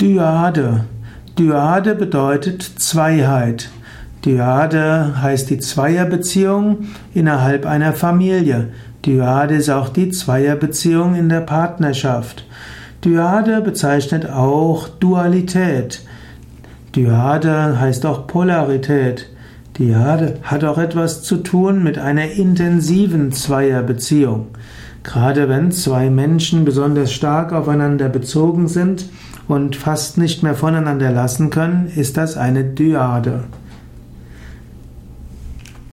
Dyade. Dyade bedeutet Zweiheit. Dyade heißt die Zweierbeziehung innerhalb einer Familie. Dyade ist auch die Zweierbeziehung in der Partnerschaft. Dyade bezeichnet auch Dualität. Dyade heißt auch Polarität. Dyade hat auch etwas zu tun mit einer intensiven Zweierbeziehung. Gerade wenn zwei Menschen besonders stark aufeinander bezogen sind und fast nicht mehr voneinander lassen können, ist das eine Dyade.